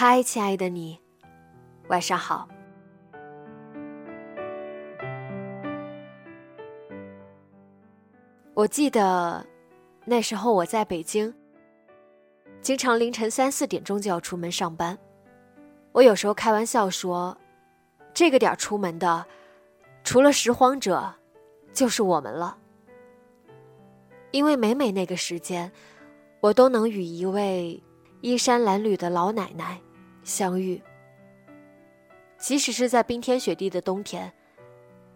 嗨，亲爱的你，晚上好。我记得那时候我在北京，经常凌晨三四点钟就要出门上班。我有时候开玩笑说，这个点出门的，除了拾荒者，就是我们了。因为每每那个时间，我都能与一位衣衫褴褛的老奶奶相遇。即使是在冰天雪地的冬天，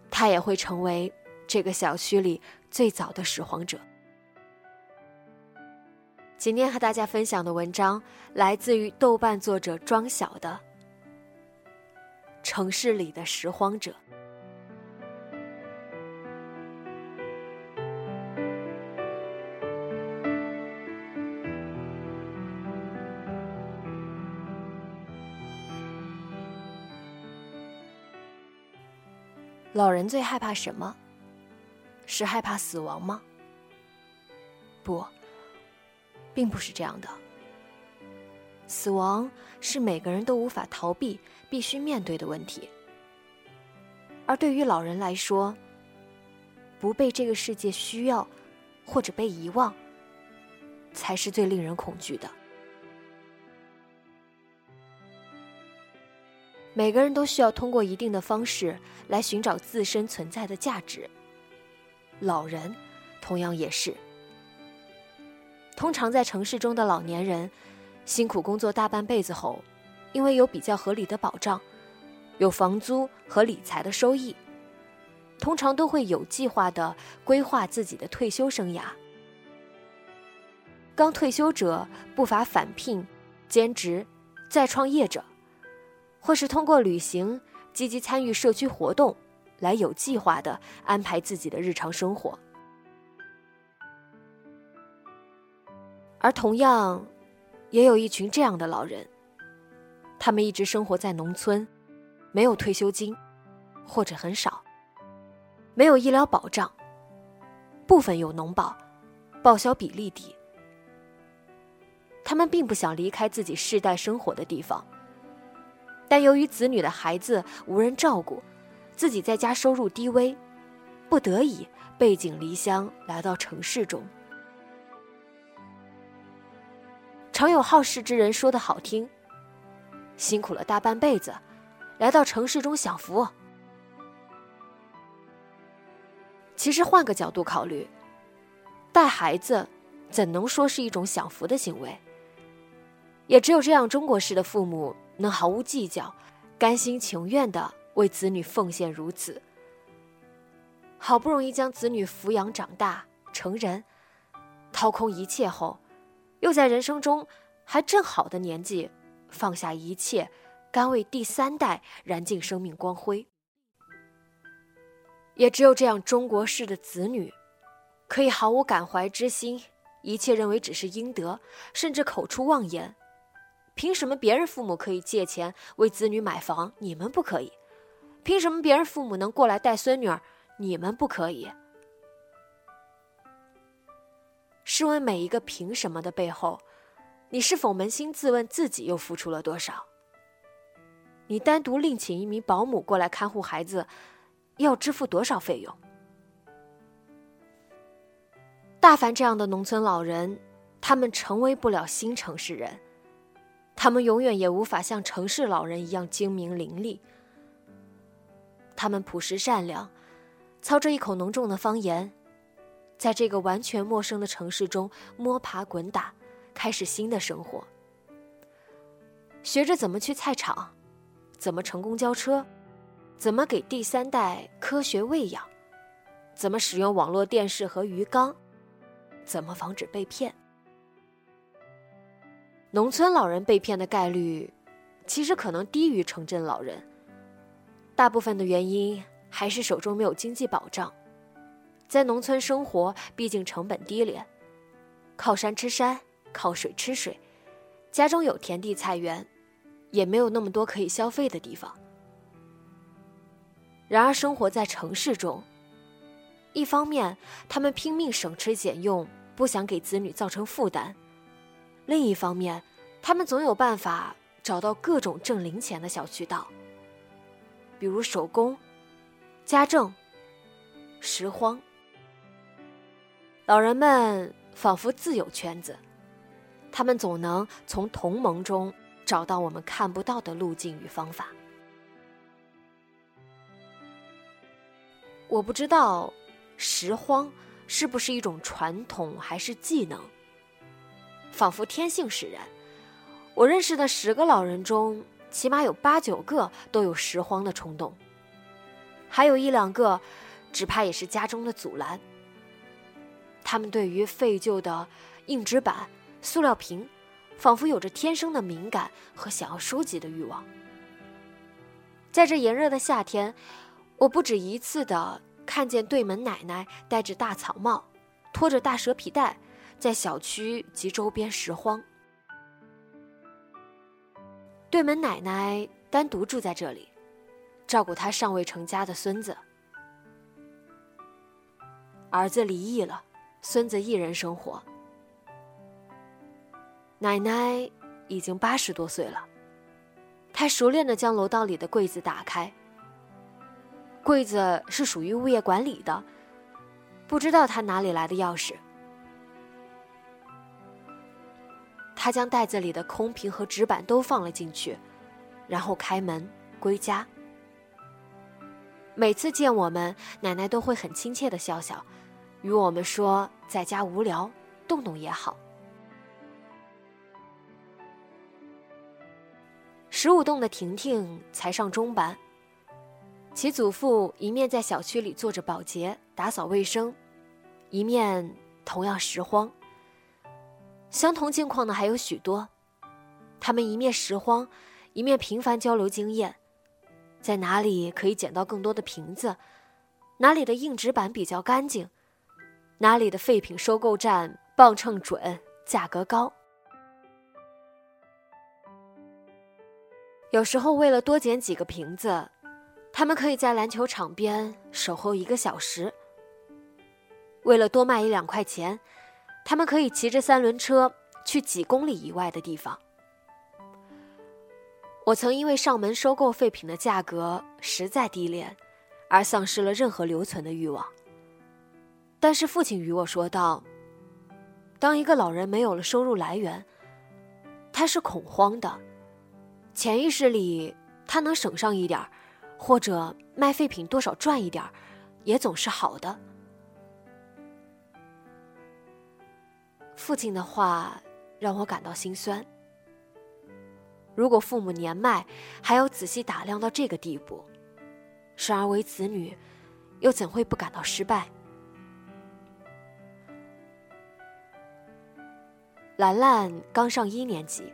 他也会成为这个小区里最早的拾荒者。今天和大家分享的文章来自于豆瓣作者庄晓的《城市里的拾荒者》。老人最害怕什么？是害怕死亡吗？不，并不是这样的。死亡是每个人都无法逃避、必须面对的问题。而对于老人来说，不被这个世界需要，或者被遗忘，才是最令人恐惧的。每个人都需要通过一定的方式来寻找自身存在的价值。老人，同样也是。通常在城市中的老年人，辛苦工作大半辈子后，因为有比较合理的保障，有房租和理财的收益，通常都会有计划的规划自己的退休生涯。刚退休者不乏返聘、兼职、再创业者。或是通过旅行、积极参与社区活动，来有计划的安排自己的日常生活。而同样，也有一群这样的老人，他们一直生活在农村，没有退休金，或者很少，没有医疗保障，部分有农保，报销比例低。他们并不想离开自己世代生活的地方。但由于子女的孩子无人照顾，自己在家收入低微，不得已背井离乡来到城市中。常有好事之人说的好听：“辛苦了大半辈子，来到城市中享福。”其实换个角度考虑，带孩子怎能说是一种享福的行为？也只有这样中国式的父母。能毫无计较、甘心情愿的为子女奉献如此，好不容易将子女抚养长大成人，掏空一切后，又在人生中还正好的年纪放下一切，甘为第三代燃尽生命光辉。也只有这样中国式的子女，可以毫无感怀之心，一切认为只是应得，甚至口出妄言。凭什么别人父母可以借钱为子女买房，你们不可以？凭什么别人父母能过来带孙女儿，你们不可以？试问每一个凭什么的背后，你是否扪心自问自己又付出了多少？你单独另请一名保姆过来看护孩子，要支付多少费用？大凡这样的农村老人，他们成为不了新城市人，他们永远也无法像城市老人一样精明伶俐。他们朴实善良，操着一口浓重的方言，在这个完全陌生的城市中摸爬滚打，开始新的生活，学着怎么去菜场，怎么乘公交车，怎么给第三代科学喂养，怎么使用网络电视和鱼缸。怎么防止被骗？农村老人被骗的概率，其实可能低于城镇老人。大部分的原因还是手中没有经济保障，在农村生活毕竟成本低廉，靠山吃山，靠水吃水，家中有田地菜园，也没有那么多可以消费的地方。然而生活在城市中。一方面，他们拼命省吃俭用，不想给子女造成负担；另一方面，他们总有办法找到各种挣零钱的小渠道，比如手工、家政、拾荒。老人们仿佛自有圈子，他们总能从同盟中找到我们看不到的路径与方法。我不知道。拾荒是不是一种传统还是技能？仿佛天性使然。我认识的十个老人中，起码有八九个都有拾荒的冲动，还有一两个，只怕也是家中的阻拦。他们对于废旧的硬纸板、塑料瓶，仿佛有着天生的敏感和想要收集的欲望。在这炎热的夏天，我不止一次的。看见对门奶奶戴着大草帽，拖着大蛇皮袋，在小区及周边拾荒。对门奶奶单独住在这里，照顾她尚未成家的孙子。儿子离异了，孙子一人生活。奶奶已经八十多岁了，她熟练的将楼道里的柜子打开。柜子是属于物业管理的，不知道她哪里来的钥匙。他将袋子里的空瓶和纸板都放了进去，然后开门归家。每次见我们，奶奶都会很亲切的笑笑，与我们说在家无聊，动动也好。十五栋的婷婷才上中班。其祖父一面在小区里做着保洁、打扫卫生，一面同样拾荒。相同境况的还有许多，他们一面拾荒，一面频繁交流经验，在哪里可以捡到更多的瓶子，哪里的硬纸板比较干净，哪里的废品收购站磅秤准、价格高。有时候为了多捡几个瓶子。他们可以在篮球场边守候一个小时。为了多卖一两块钱，他们可以骑着三轮车去几公里以外的地方。我曾因为上门收购废品的价格实在低廉，而丧失了任何留存的欲望。但是父亲与我说道：“当一个老人没有了收入来源，他是恐慌的，潜意识里他能省上一点。”或者卖废品多少赚一点也总是好的。父亲的话让我感到心酸。如果父母年迈还要仔细打量到这个地步，生而为子女，又怎会不感到失败？兰兰刚上一年级，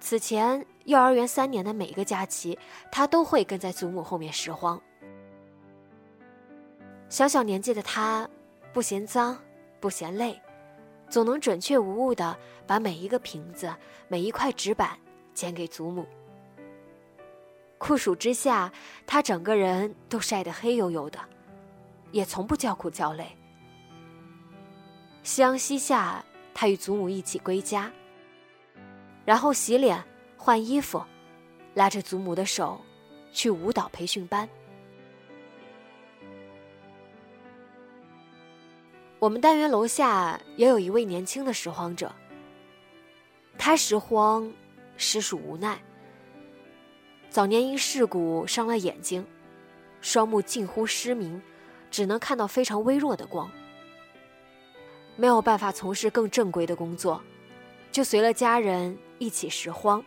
此前。幼儿园三年的每一个假期，她都会跟在祖母后面拾荒。小小年纪的他，不嫌脏，不嫌累，总能准确无误的把每一个瓶子、每一块纸板捡给祖母。酷暑之下，他整个人都晒得黑黝黝的，也从不叫苦叫累。夕阳西下，他与祖母一起归家，然后洗脸。换衣服，拉着祖母的手，去舞蹈培训班。我们单元楼下也有一位年轻的拾荒者。他拾荒，实属无奈。早年因事故伤了眼睛，双目近乎失明，只能看到非常微弱的光。没有办法从事更正规的工作，就随了家人一起拾荒，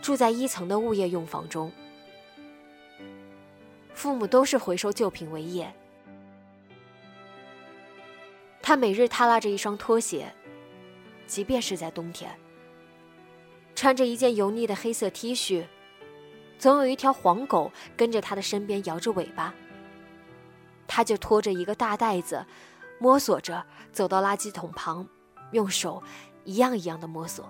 住在一层的物业用房中。父母都是回收旧品为业。他每日踏拉着一双拖鞋，即便是在冬天，穿着一件油腻的黑色 T 恤，总有一条黄狗跟着他的身边摇着尾巴。他就拖着一个大袋子，摸索着走到垃圾桶旁，用手一样一样的摸索。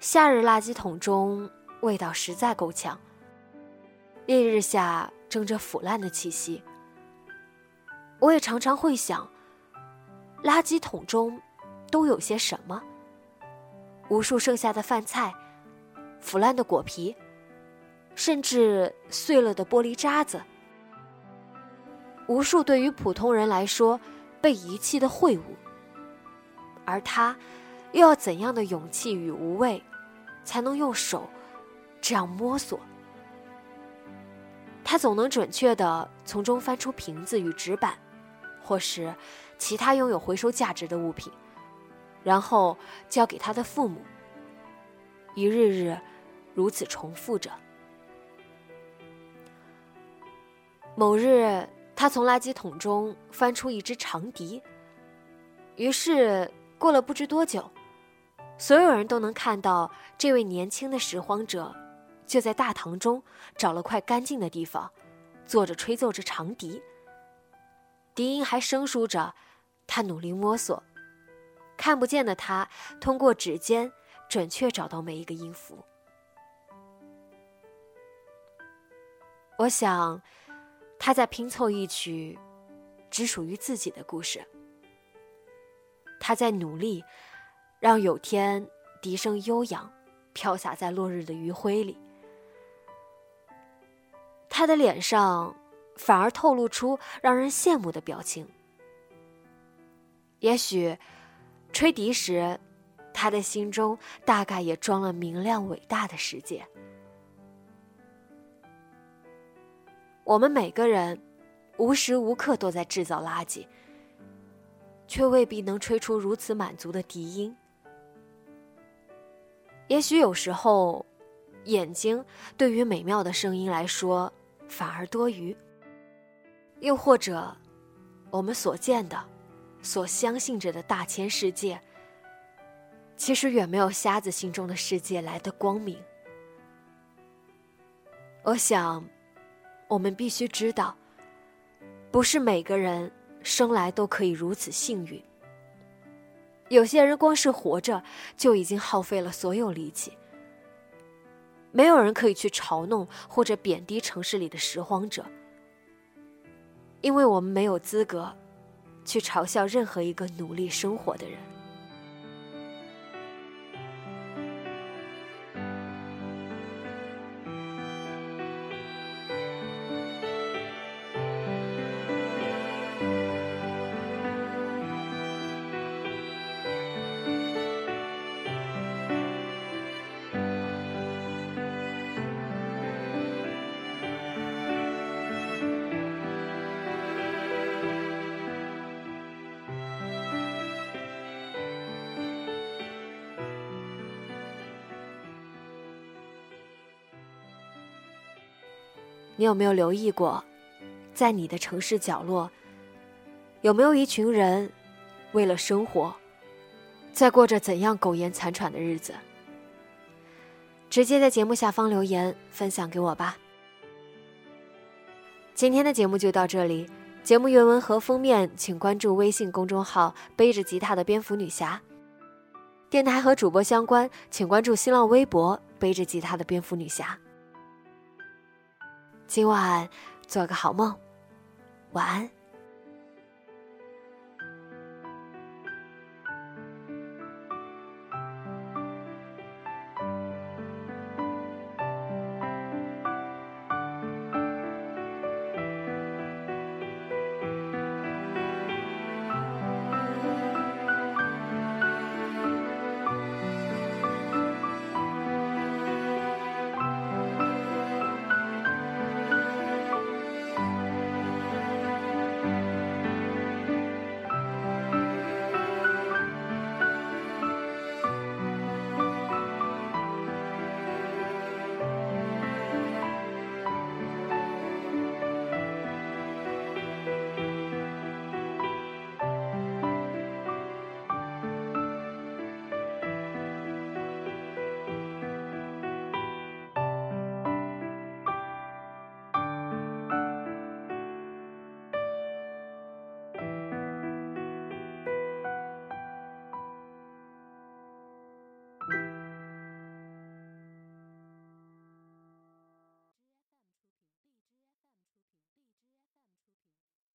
夏日垃圾桶中味道实在够呛，烈日下蒸着腐烂的气息。我也常常会想，垃圾桶中都有些什么？无数剩下的饭菜，腐烂的果皮，甚至碎了的玻璃渣子，无数对于普通人来说被遗弃的秽物。而他，又要怎样的勇气与无畏，才能用手这样摸索？他总能准确的从中翻出瓶子与纸板。或是其他拥有回收价值的物品，然后交给他的父母。一日日如此重复着。某日，他从垃圾桶中翻出一只长笛。于是，过了不知多久，所有人都能看到这位年轻的拾荒者，就在大堂中找了块干净的地方，坐着吹奏着长笛。笛音还生疏着，他努力摸索，看不见的他通过指尖准确找到每一个音符。我想，他在拼凑一曲只属于自己的故事。他在努力，让有天笛声悠扬，飘洒在落日的余晖里。他的脸上。反而透露出让人羡慕的表情。也许，吹笛时，他的心中大概也装了明亮伟大的世界。我们每个人，无时无刻都在制造垃圾，却未必能吹出如此满足的笛音。也许有时候，眼睛对于美妙的声音来说，反而多余。又或者，我们所见的、所相信着的大千世界，其实远没有瞎子心中的世界来的光明。我想，我们必须知道，不是每个人生来都可以如此幸运。有些人光是活着就已经耗费了所有力气。没有人可以去嘲弄或者贬低城市里的拾荒者。因为我们没有资格，去嘲笑任何一个努力生活的人。你有没有留意过，在你的城市角落，有没有一群人，为了生活，在过着怎样苟延残喘的日子？直接在节目下方留言分享给我吧。今天的节目就到这里，节目原文和封面请关注微信公众号“背着吉他的蝙蝠女侠”。电台和主播相关，请关注新浪微博“背着吉他的蝙蝠女侠”。今晚做个好梦，晚安。